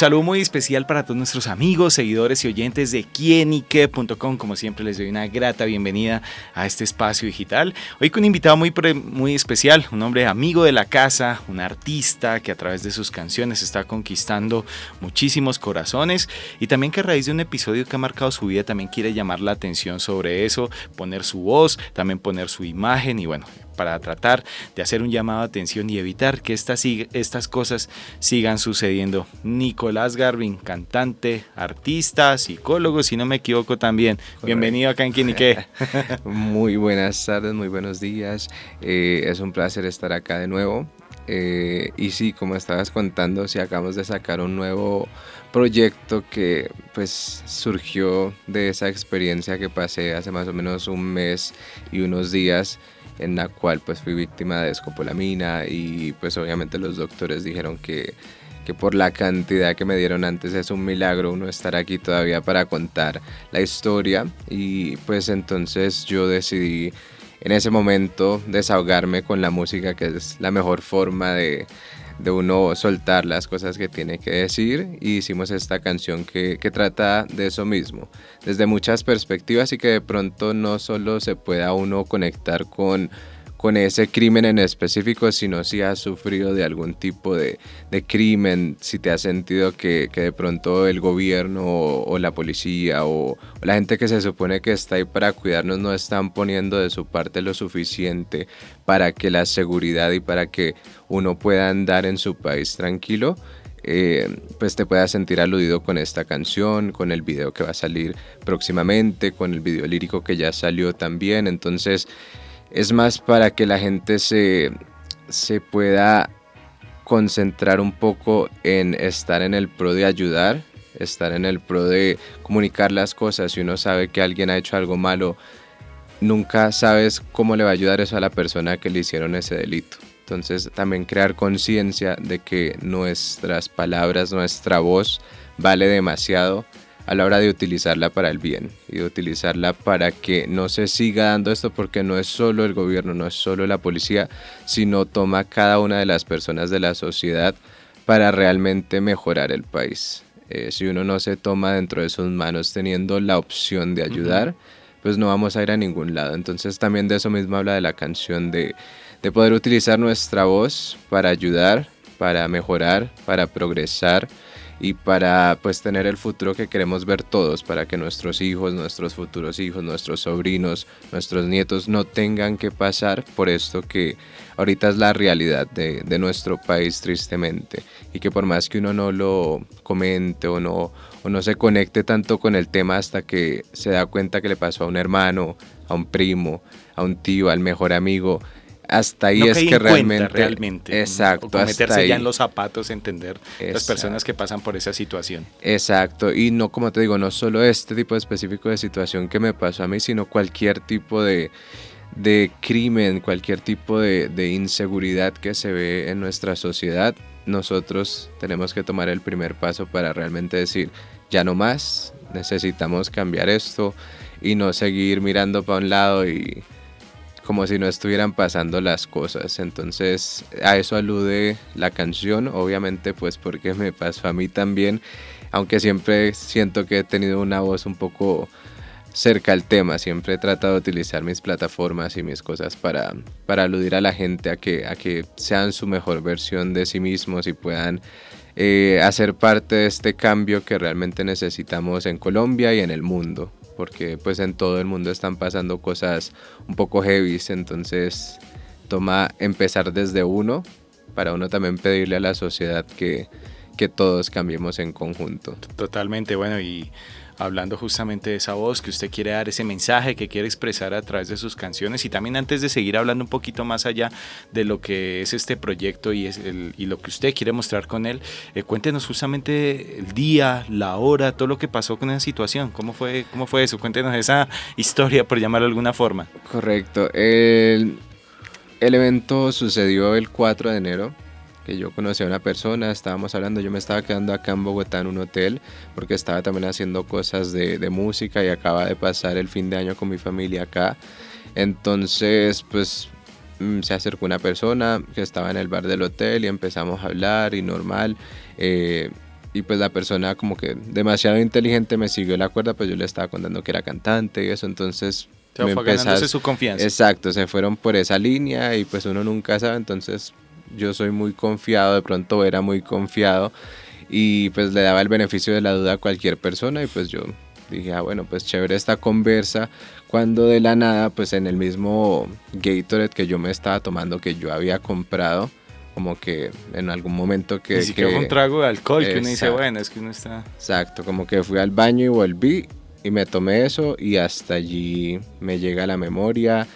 saludo muy especial para todos nuestros amigos, seguidores y oyentes de quienique.com. Como siempre, les doy una grata bienvenida a este espacio digital. Hoy con un invitado muy, muy especial, un hombre amigo de la casa, un artista que a través de sus canciones está conquistando muchísimos corazones y también que a raíz de un episodio que ha marcado su vida también quiere llamar la atención sobre eso, poner su voz, también poner su imagen y bueno, para tratar de hacer un llamado de atención y evitar que estas, estas cosas sigan sucediendo. Nicolás Garvin, cantante, artista, psicólogo, si no me equivoco también. Bienvenido acá en Quinique. muy buenas tardes, muy buenos días. Eh, es un placer estar acá de nuevo. Eh, y sí, como estabas contando, si acabamos de sacar un nuevo proyecto que pues surgió de esa experiencia que pasé hace más o menos un mes y unos días en la cual pues fui víctima de escopolamina y pues obviamente los doctores dijeron que, que por la cantidad que me dieron antes es un milagro uno estar aquí todavía para contar la historia. Y pues entonces yo decidí en ese momento desahogarme con la música que es la mejor forma de, de uno soltar las cosas que tiene que decir y hicimos esta canción que, que, trata de eso mismo, desde muchas perspectivas y que de pronto no solo se pueda uno conectar con con ese crimen en específico, sino si has sufrido de algún tipo de, crimen, si te has sentido que, que de pronto el gobierno o, la policía o, la gente que se supone que está ahí para cuidarnos no están poniendo de su parte lo suficiente para que la seguridad y para que uno pueda andar en su país tranquilo. Eh, pues te puedas sentir aludido con esta canción, con el video que va a salir próximamente, con el video lírico que ya salió también. Entonces, es más para que la gente se, se pueda concentrar un poco en estar en el pro de ayudar, estar en el pro de comunicar las cosas. Si uno sabe que alguien ha hecho algo malo, nunca sabes cómo le va a ayudar eso a la persona que le hicieron ese delito. Entonces también crear conciencia de que nuestras palabras, nuestra voz vale demasiado a la hora de utilizarla para el bien y de utilizarla para que no se siga dando esto porque no es solo el gobierno, no es solo la policía, sino toma cada una de las personas de la sociedad para realmente mejorar el país. Eh, si uno no se toma dentro de sus manos teniendo la opción de ayudar, pues no vamos a ir a ningún lado. Entonces también de eso mismo habla de la canción de, de poder utilizar nuestra voz para ayudar, para mejorar, para progresar y para pues tener el futuro que queremos ver todos, para que nuestros hijos, nuestros futuros hijos, nuestros sobrinos, nuestros nietos no tengan que pasar por esto que ahorita es la realidad de, de nuestro país tristemente. Y que por más que uno no lo comente o no, o no se conecte tanto con el tema hasta que se da cuenta que le pasó a un hermano, a un primo, a un tío, al mejor amigo, hasta ahí es que realmente, realmente exacto o meterse ya en los zapatos entender las personas que pasan por esa situación. Exacto y no como te digo no solo este tipo específico de situación que me pasó a mí sino cualquier tipo de de crimen cualquier tipo de, de inseguridad que se ve en nuestra sociedad nosotros tenemos que tomar el primer paso para realmente decir ya no más necesitamos cambiar esto y no seguir mirando para un lado y como si no estuvieran pasando las cosas. Entonces a eso alude la canción, obviamente pues porque me pasó a mí también, aunque siempre siento que he tenido una voz un poco cerca al tema, siempre he tratado de utilizar mis plataformas y mis cosas para, para aludir a la gente a que, a que sean su mejor versión de sí mismos y puedan eh, hacer parte de este cambio que realmente necesitamos en Colombia y en el mundo porque pues en todo el mundo están pasando cosas un poco heavy, entonces toma empezar desde uno para uno también pedirle a la sociedad que, que todos cambiemos en conjunto. Totalmente, bueno, y hablando justamente de esa voz que usted quiere dar, ese mensaje que quiere expresar a través de sus canciones. Y también antes de seguir hablando un poquito más allá de lo que es este proyecto y, es el, y lo que usted quiere mostrar con él, eh, cuéntenos justamente el día, la hora, todo lo que pasó con esa situación. ¿Cómo fue, cómo fue eso? Cuéntenos esa historia, por llamarlo de alguna forma. Correcto. El, el evento sucedió el 4 de enero que yo conocí a una persona, estábamos hablando, yo me estaba quedando acá en Bogotá en un hotel porque estaba también haciendo cosas de, de música y acaba de pasar el fin de año con mi familia acá. Entonces, pues mm, se acercó una persona que estaba en el bar del hotel y empezamos a hablar y normal. Eh, y pues la persona como que demasiado inteligente me siguió la cuerda, pues yo le estaba contando que era cantante y eso, entonces... Se fue su confianza. Exacto, se fueron por esa línea y pues uno nunca sabe, entonces yo soy muy confiado, de pronto era muy confiado y pues le daba el beneficio de la duda a cualquier persona y pues yo dije, ah bueno, pues chévere esta conversa, cuando de la nada pues en el mismo Gatorade que yo me estaba tomando, que yo había comprado, como que en algún momento que... Ni siquiera un trago de alcohol, que uno dice, bueno, es que uno está... Exacto, como que fui al baño y volví y me tomé eso y hasta allí me llega la memoria.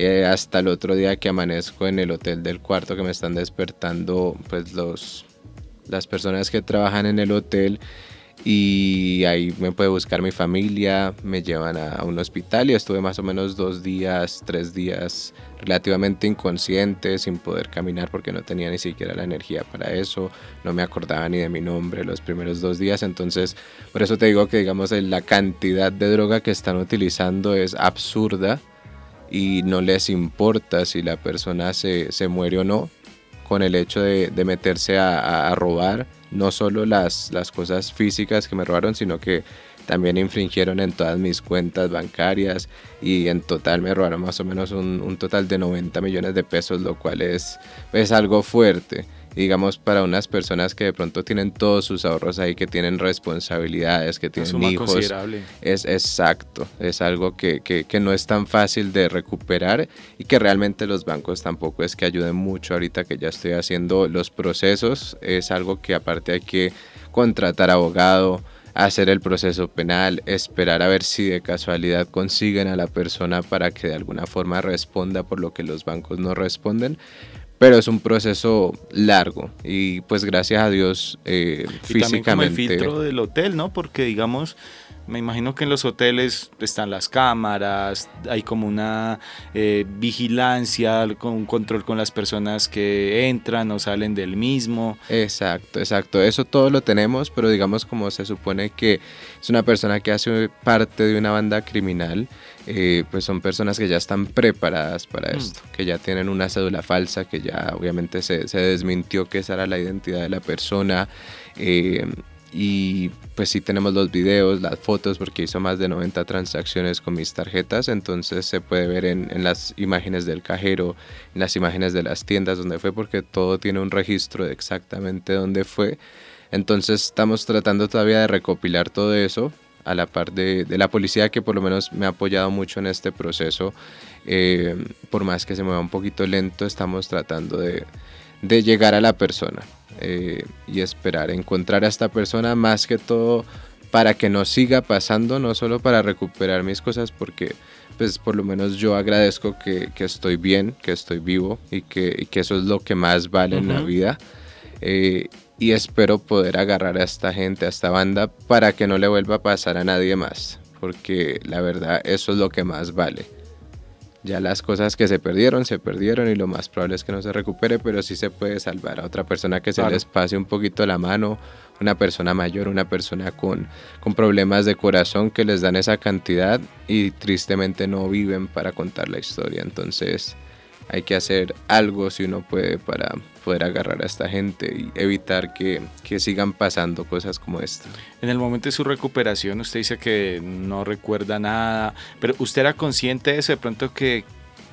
Eh, hasta el otro día que amanezco en el hotel del cuarto que me están despertando pues los las personas que trabajan en el hotel y ahí me puede buscar mi familia, me llevan a un hospital y estuve más o menos dos días, tres días relativamente inconsciente, sin poder caminar porque no tenía ni siquiera la energía para eso, no me acordaba ni de mi nombre los primeros dos días, entonces por eso te digo que digamos la cantidad de droga que están utilizando es absurda y no les importa si la persona se, se muere o no, con el hecho de, de meterse a, a, robar no solo las, las cosas físicas que me robaron, sino que también infringieron en todas mis cuentas bancarias y en total me robaron más o menos un, un total de 90 millones de pesos, lo cual es, es algo fuerte digamos, para unas personas que de pronto tienen todos sus ahorros ahí, que tienen responsabilidades, que tienen hijos. Es exacto, es algo que, que, que, no es tan fácil de recuperar y que realmente los bancos tampoco es que ayuden mucho ahorita que ya estoy haciendo los procesos. Es algo que aparte hay que contratar abogado hacer el proceso penal, esperar a ver si de casualidad consiguen a la persona para que de alguna forma responda por lo que los bancos no responden pero es un proceso largo y pues gracias a Dios eh, y físicamente. También como el filtro del hotel, ¿no? Porque digamos, me imagino que en los hoteles están las cámaras, hay como una eh, vigilancia, un control con las personas que entran o salen del mismo. Exacto, exacto. Eso todo lo tenemos, pero digamos como se supone que es una persona que hace parte de una banda criminal, eh, pues son personas que ya están preparadas para mm. esto, que ya tienen una cédula falsa, que ya obviamente se, se desmintió que esa era la identidad de la persona. Eh, y pues sí tenemos los videos, las fotos, porque hizo más de 90 transacciones con mis tarjetas, entonces se puede ver en, en, las imágenes del cajero, en las imágenes de las tiendas donde fue, porque todo tiene un registro de exactamente dónde fue. Entonces estamos tratando todavía de recopilar todo eso a la par de, de la policía que por lo menos me ha apoyado mucho en este proceso. Eh, por más que se mueva un poquito lento, estamos tratando de, de llegar a la persona. Eh, y esperar encontrar a esta persona más que todo para que no siga pasando, no solo para recuperar mis cosas, porque pues por lo menos yo agradezco que, que estoy bien, que estoy vivo y que, y que, eso es lo que más vale uh -huh. en la vida. Eh, y espero poder agarrar a esta gente, a esta banda, para que no le vuelva a pasar a nadie más, porque la verdad eso es lo que más vale. Ya las cosas que se perdieron, se perdieron y lo más probable es que no se recupere, pero sí se puede salvar a otra persona que se claro. les pase un poquito la mano, una persona mayor, una persona con, con problemas de corazón que les dan esa cantidad y tristemente no viven para contar la historia. Entonces hay que hacer algo si uno puede para poder agarrar a esta gente y evitar que, que, sigan pasando cosas como esta. En el momento de su recuperación usted dice que no recuerda nada, pero usted era consciente de eso, de pronto que,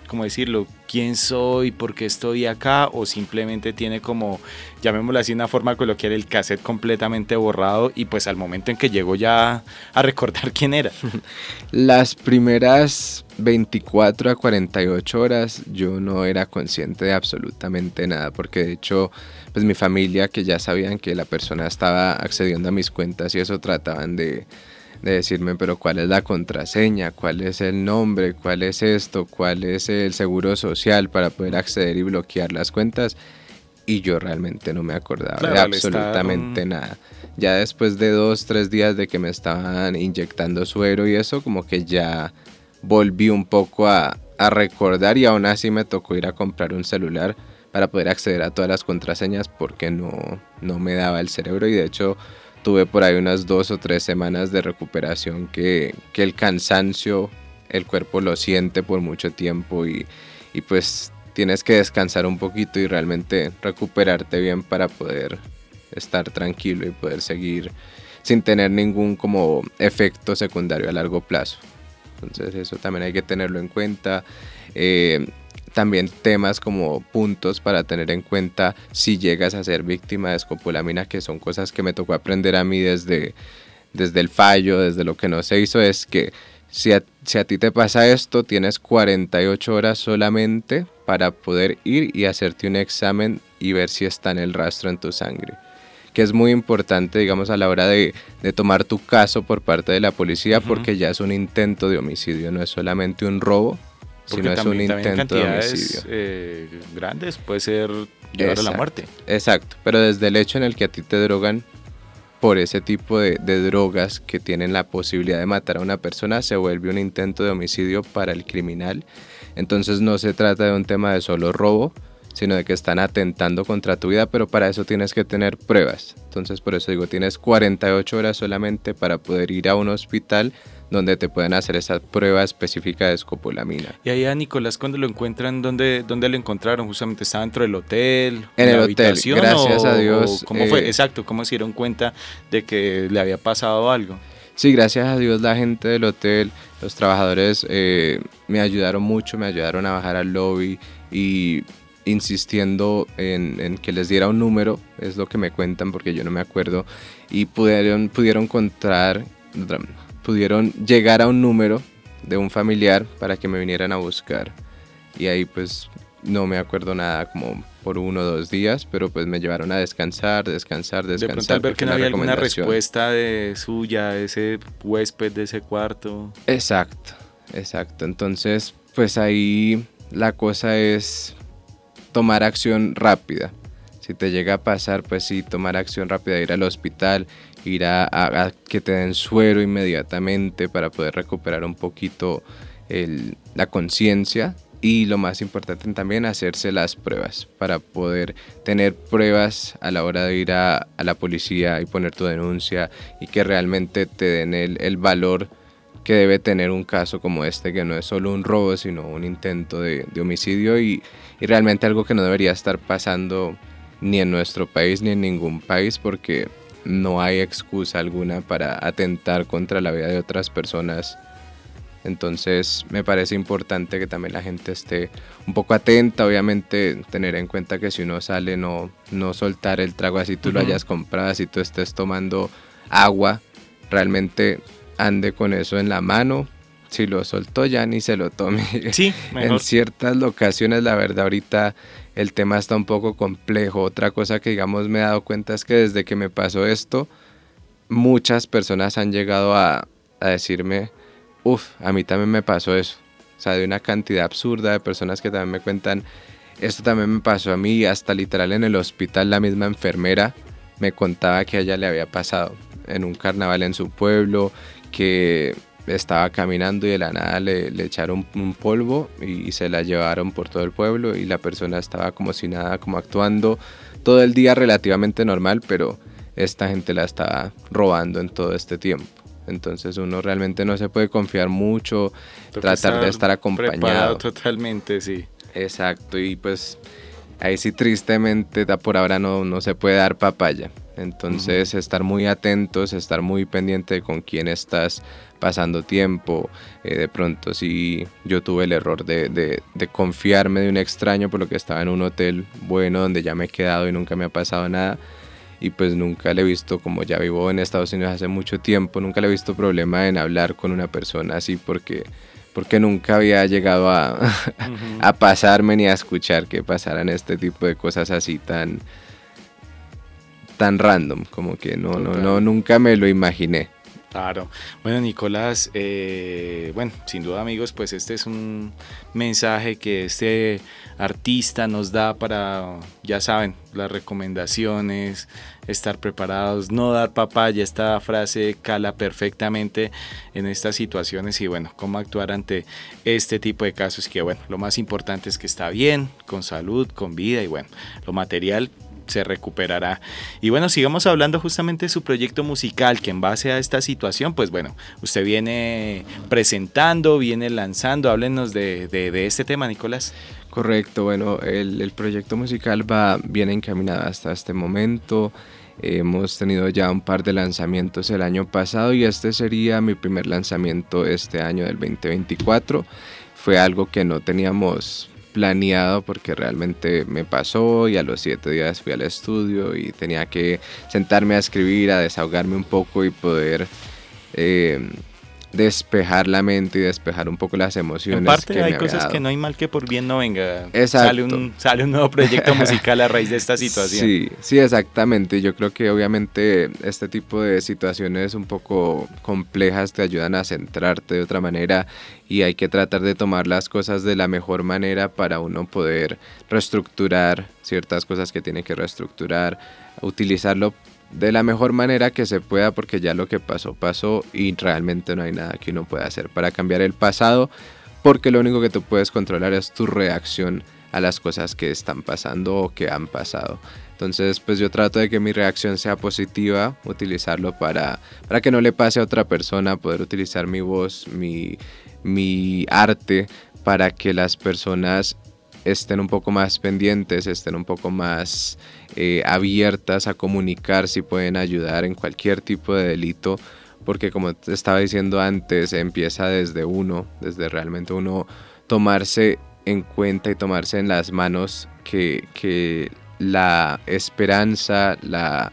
como decirlo, quién soy, por qué estoy acá, o simplemente tiene como, llamémoslo así, una forma coloquial, el cassette completamente borrado y pues al momento en que llegó ya a recordar quién era. Las primeras 24 a 48 horas yo no era consciente de absolutamente nada, porque de hecho, pues mi familia que ya sabían que la persona estaba accediendo a mis cuentas y eso trataban de de decirme, pero cuál es la contraseña, cuál es el nombre, cuál es esto, cuál es el seguro social para poder acceder y bloquear las cuentas. Y yo realmente no me acordaba claro, de absolutamente estado... nada. Ya después de dos, tres días de que me estaban inyectando suero y eso, como que ya volví un poco a, a recordar y aún así me tocó ir a comprar un celular para poder acceder a todas las contraseñas porque no, no me daba el cerebro y de hecho tuve por ahí unas dos o tres semanas de recuperación que, que el cansancio, el cuerpo lo siente por mucho tiempo y, y, pues tienes que descansar un poquito y realmente recuperarte bien para poder estar tranquilo y poder seguir sin tener ningún como efecto secundario a largo plazo. Entonces eso también hay que tenerlo en cuenta. Eh, también temas como puntos para tener en cuenta si llegas a ser víctima de escopolamina, que son cosas que me tocó aprender a mí desde, desde el fallo, desde lo que no se hizo, es que si a, si a ti te pasa esto, tienes 48 horas solamente para poder ir y hacerte un examen y ver si está en el rastro en tu sangre. Que es muy importante, digamos, a la hora de, de tomar tu caso por parte de la policía, porque ya es un intento de homicidio, no es solamente un robo, sino es un intento de homicidio. Eh, grandes puede ser llevar a la muerte. Exacto, pero desde el hecho en el que a ti te drogan por ese tipo de, de, drogas que tienen la posibilidad de matar a una persona, se vuelve un intento de homicidio para el criminal. Entonces no se trata de un tema de solo robo, sino de que están atentando contra tu vida, pero para eso tienes que tener pruebas. Entonces por eso digo, tienes 48 horas solamente para poder ir a un hospital donde te puedan hacer esa prueba específica de escopolamina. Y ahí a Nicolás, cuando lo encuentran, ¿dónde, dónde lo encontraron? Justamente estaba dentro del hotel, en, el hotel, gracias a Dios. ¿Cómo fue? Eh, Exacto, ¿cómo se dieron cuenta de que le había pasado algo? Sí, gracias a Dios la gente del hotel, los trabajadores eh, me ayudaron mucho, me ayudaron a bajar al lobby y insistiendo en, que les diera un número, es lo que me cuentan porque yo no me acuerdo, y pudieron, pudieron encontrar, pudieron llegar a un número de un familiar para que me vinieran a buscar. Y ahí pues no me acuerdo nada como por uno o dos días, pero pues me llevaron a descansar, descansar, descansar. De ver que no había alguna respuesta de suya, de ese huésped de ese cuarto. Exacto, exacto. Entonces, pues ahí la cosa es tomar acción rápida. Si te llega a pasar, pues sí, tomar acción rápida, ir al hospital, ir a, que te den suero inmediatamente para poder recuperar un poquito la conciencia y lo más importante también hacerse las pruebas para poder tener pruebas a la hora de ir a, la policía y poner tu denuncia y que realmente te den el, valor que debe tener un caso como este, que no es solo un robo, sino un intento de, de homicidio y, y realmente algo que no debería estar pasando ni en nuestro país ni en ningún país porque no hay excusa alguna para atentar contra la vida de otras personas. Entonces me parece importante que también la gente esté un poco atenta, obviamente tener en cuenta que si uno sale no, no soltar el trago así tú lo hayas comprado, si tú estés tomando agua, realmente ande con eso en la mano, si lo soltó ya ni se lo tome. Sí, en ciertas locaciones la verdad ahorita el tema está un poco complejo. Otra cosa que digamos me he dado cuenta es que desde que me pasó esto, muchas personas han llegado a, decirme, uff, a mí también me pasó eso. O sea, de una cantidad absurda de personas que también me cuentan, esto también me pasó a mí, hasta literal en el hospital la misma enfermera me contaba que a ella le había pasado en un carnaval en su pueblo, que estaba caminando y de la nada le, echaron un polvo y, se la llevaron por todo el pueblo y la persona estaba como si nada, como actuando todo el día relativamente normal, pero esta gente la estaba robando en todo este tiempo. Entonces uno realmente no se puede confiar mucho, tratar de estar acompañado. Totalmente, sí. Exacto, y pues ahí sí tristemente por ahora no, no se puede dar papaya. Entonces estar muy atentos, estar muy pendiente de con quién estás pasando tiempo. Eh, de pronto si yo tuve el error de, de, de, confiarme de un extraño por lo que estaba en un hotel bueno donde ya me he quedado y nunca me ha pasado nada. Y pues nunca le he visto, como ya vivo en Estados Unidos hace mucho tiempo, nunca le he visto problema en hablar con una persona así porque porque nunca había llegado a, a pasarme ni a escuchar que pasaran este tipo de cosas así tan, tan random, como que no, no, no, nunca me lo imaginé. Claro. Bueno, Nicolás, eh, bueno, sin duda amigos, pues este es un mensaje que este artista nos da para, ya saben, las recomendaciones, estar preparados, no dar papaya, esta frase cala perfectamente en estas situaciones y bueno, cómo actuar ante este tipo de casos que bueno, lo más importante es que está bien, con salud, con vida y bueno, lo material se recuperará. Y bueno, sigamos hablando justamente de su proyecto musical, que en base a esta situación, pues bueno, usted viene presentando, viene lanzando. Háblenos de, de, este tema, Nicolás. Correcto, bueno, el, el, proyecto musical va bien encaminado hasta este momento. Hemos tenido ya un par de lanzamientos el año pasado y este sería mi primer lanzamiento este año del 2024. Fue algo que no teníamos planeado porque realmente me pasó y a los siete días fui al estudio y tenía que sentarme a escribir, a desahogarme un poco y poder eh, despejar la mente y despejar un poco las emociones. En parte hay cosas que no hay mal que por bien no venga. Sale un, sale un nuevo proyecto musical a raíz de esta situación. Sí, sí, exactamente. Yo creo que obviamente este tipo de situaciones un poco complejas te ayudan a centrarte de otra manera y hay que tratar de tomar las cosas de la mejor manera para uno poder reestructurar ciertas cosas que tiene que reestructurar, utilizarlo de la mejor manera que se pueda porque ya lo que pasó pasó y realmente no hay nada que uno pueda hacer para cambiar el pasado porque lo único que tú puedes controlar es tu reacción a las cosas que están pasando o que han pasado. Entonces, pues yo trato de que mi reacción sea positiva, utilizarlo para, para que no le pase a otra persona, poder utilizar mi voz, mi, mi arte, para que las personas estén un poco más pendientes, estén un poco más eh, abiertas a comunicar si pueden ayudar en cualquier tipo de delito, porque como te estaba diciendo antes, empieza desde uno, desde realmente uno tomarse en cuenta y tomarse en las manos que, que la esperanza, la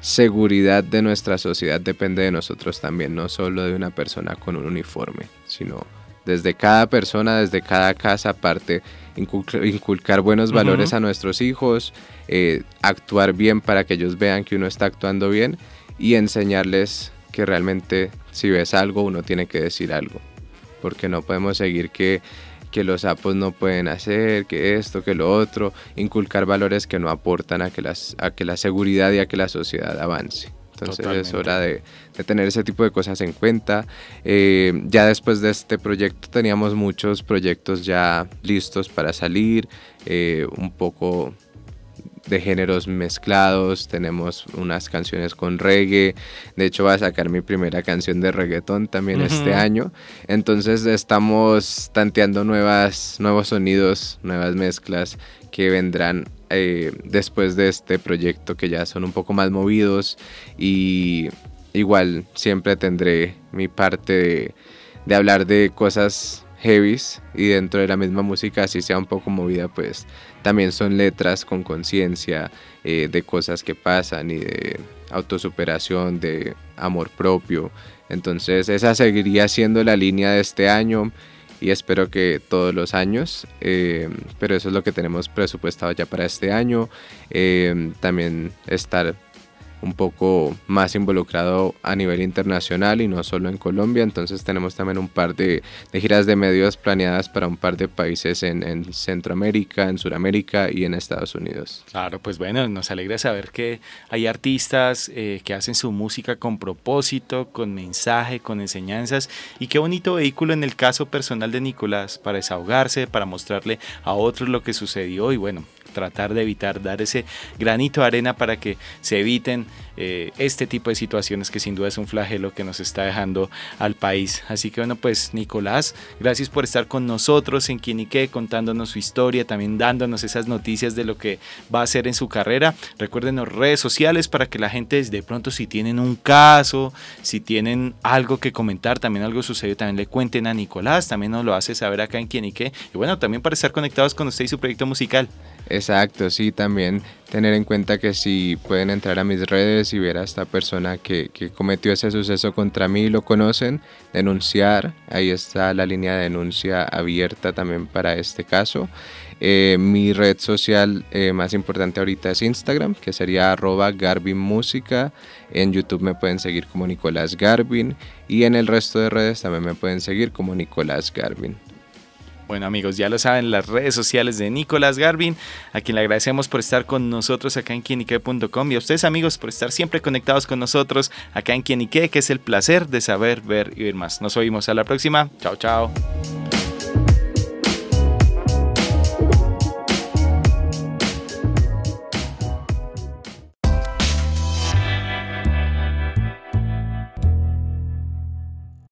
seguridad de nuestra sociedad depende de nosotros también, no solo de una persona con un uniforme, sino desde cada persona, desde cada casa, aparte inculcar, buenos valores a nuestros hijos, eh, actuar bien para que ellos vean que uno está actuando bien y enseñarles que realmente si ves algo uno tiene que decir algo, porque no podemos seguir que, que los sapos no pueden hacer, que esto, que lo otro, inculcar valores que no aportan a que, las, a que la seguridad y a que la sociedad avance. Entonces es hora de, tener ese tipo de cosas en cuenta. Eh, ya después de este proyecto teníamos muchos proyectos ya listos para salir, eh, un poco de géneros mezclados, tenemos unas canciones con reggae, de hecho voy a sacar mi primera canción de reggaetón también este año, entonces estamos tanteando nuevas, nuevos sonidos, nuevas mezclas que vendrán eh, después de este proyecto que ya son un poco más movidos y igual siempre tendré mi parte de, hablar de cosas heavies y dentro de la misma música así sea un poco movida pues también son letras con conciencia eh, de cosas que pasan y de autosuperación de amor propio. Entonces esa seguiría siendo la línea de este año y espero que todos los años, eh, pero eso es lo que tenemos presupuestado ya para este año. Eh, también estar un poco más involucrado a nivel internacional y no solo en Colombia. Entonces tenemos también un par de, giras de medios planeadas para un par de países en, Centroamérica, en Sudamérica y en Estados Unidos. Claro, pues bueno, nos alegra saber que hay artistas eh, que hacen su música con propósito, con mensaje, con enseñanzas y qué bonito vehículo en el caso personal de Nicolás para desahogarse, para mostrarle a otros lo que sucedió y bueno, tratar de evitar, dar ese granito de arena para que se eviten eh, este tipo de situaciones que sin duda es un flagelo que nos está dejando al país. Así que bueno, pues Nicolás, gracias por estar con nosotros en Quienique, contándonos su historia, también dándonos esas noticias de lo que va a hacer en su carrera. Recuerden las redes sociales para que la gente de pronto si tienen un caso, si tienen algo que comentar, también algo sucedió, también le cuenten a Nicolás, también nos lo hace saber acá en Quienique. Y bueno, también para estar conectados con usted y su proyecto musical. Exacto, sí, también tener en cuenta que si pueden entrar a mis redes y ver a esta persona que, cometió ese suceso contra mí lo conocen, denunciar, ahí está la línea de denuncia abierta también para este caso. Eh, mi red social eh, más importante ahorita es Instagram, que sería arroba. En YouTube me pueden seguir como Nicolás Garvin y en el resto de redes también me pueden seguir como Nicolás Garvin. Bueno amigos, ya lo saben, las redes sociales de Nicolás Garvin, a quien le agradecemos por estar con nosotros acá en quienique.com y a ustedes amigos por estar siempre conectados con nosotros acá en Quienique, que es el placer de saber, ver y ver más. Nos oímos a la próxima. Chao, chao.